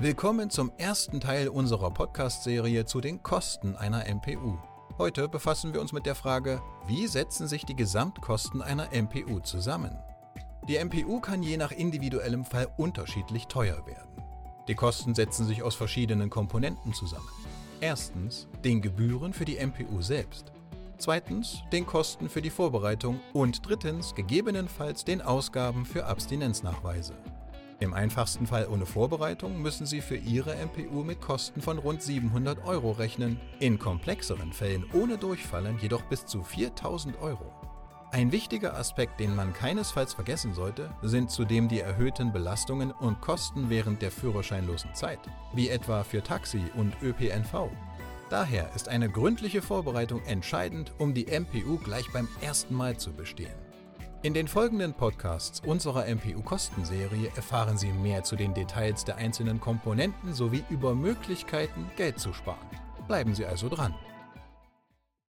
Willkommen zum ersten Teil unserer Podcast-Serie zu den Kosten einer MPU. Heute befassen wir uns mit der Frage, wie setzen sich die Gesamtkosten einer MPU zusammen? Die MPU kann je nach individuellem Fall unterschiedlich teuer werden. Die Kosten setzen sich aus verschiedenen Komponenten zusammen. Erstens den Gebühren für die MPU selbst. Zweitens den Kosten für die Vorbereitung und drittens gegebenenfalls den Ausgaben für Abstinenznachweise. Im einfachsten Fall ohne Vorbereitung müssen Sie für Ihre MPU mit Kosten von rund 700 Euro rechnen, in komplexeren Fällen ohne Durchfallen jedoch bis zu 4000 Euro. Ein wichtiger Aspekt, den man keinesfalls vergessen sollte, sind zudem die erhöhten Belastungen und Kosten während der führerscheinlosen Zeit, wie etwa für Taxi und ÖPNV. Daher ist eine gründliche Vorbereitung entscheidend, um die MPU gleich beim ersten Mal zu bestehen. In den folgenden Podcasts unserer MPU-Kostenserie erfahren Sie mehr zu den Details der einzelnen Komponenten sowie über Möglichkeiten, Geld zu sparen. Bleiben Sie also dran.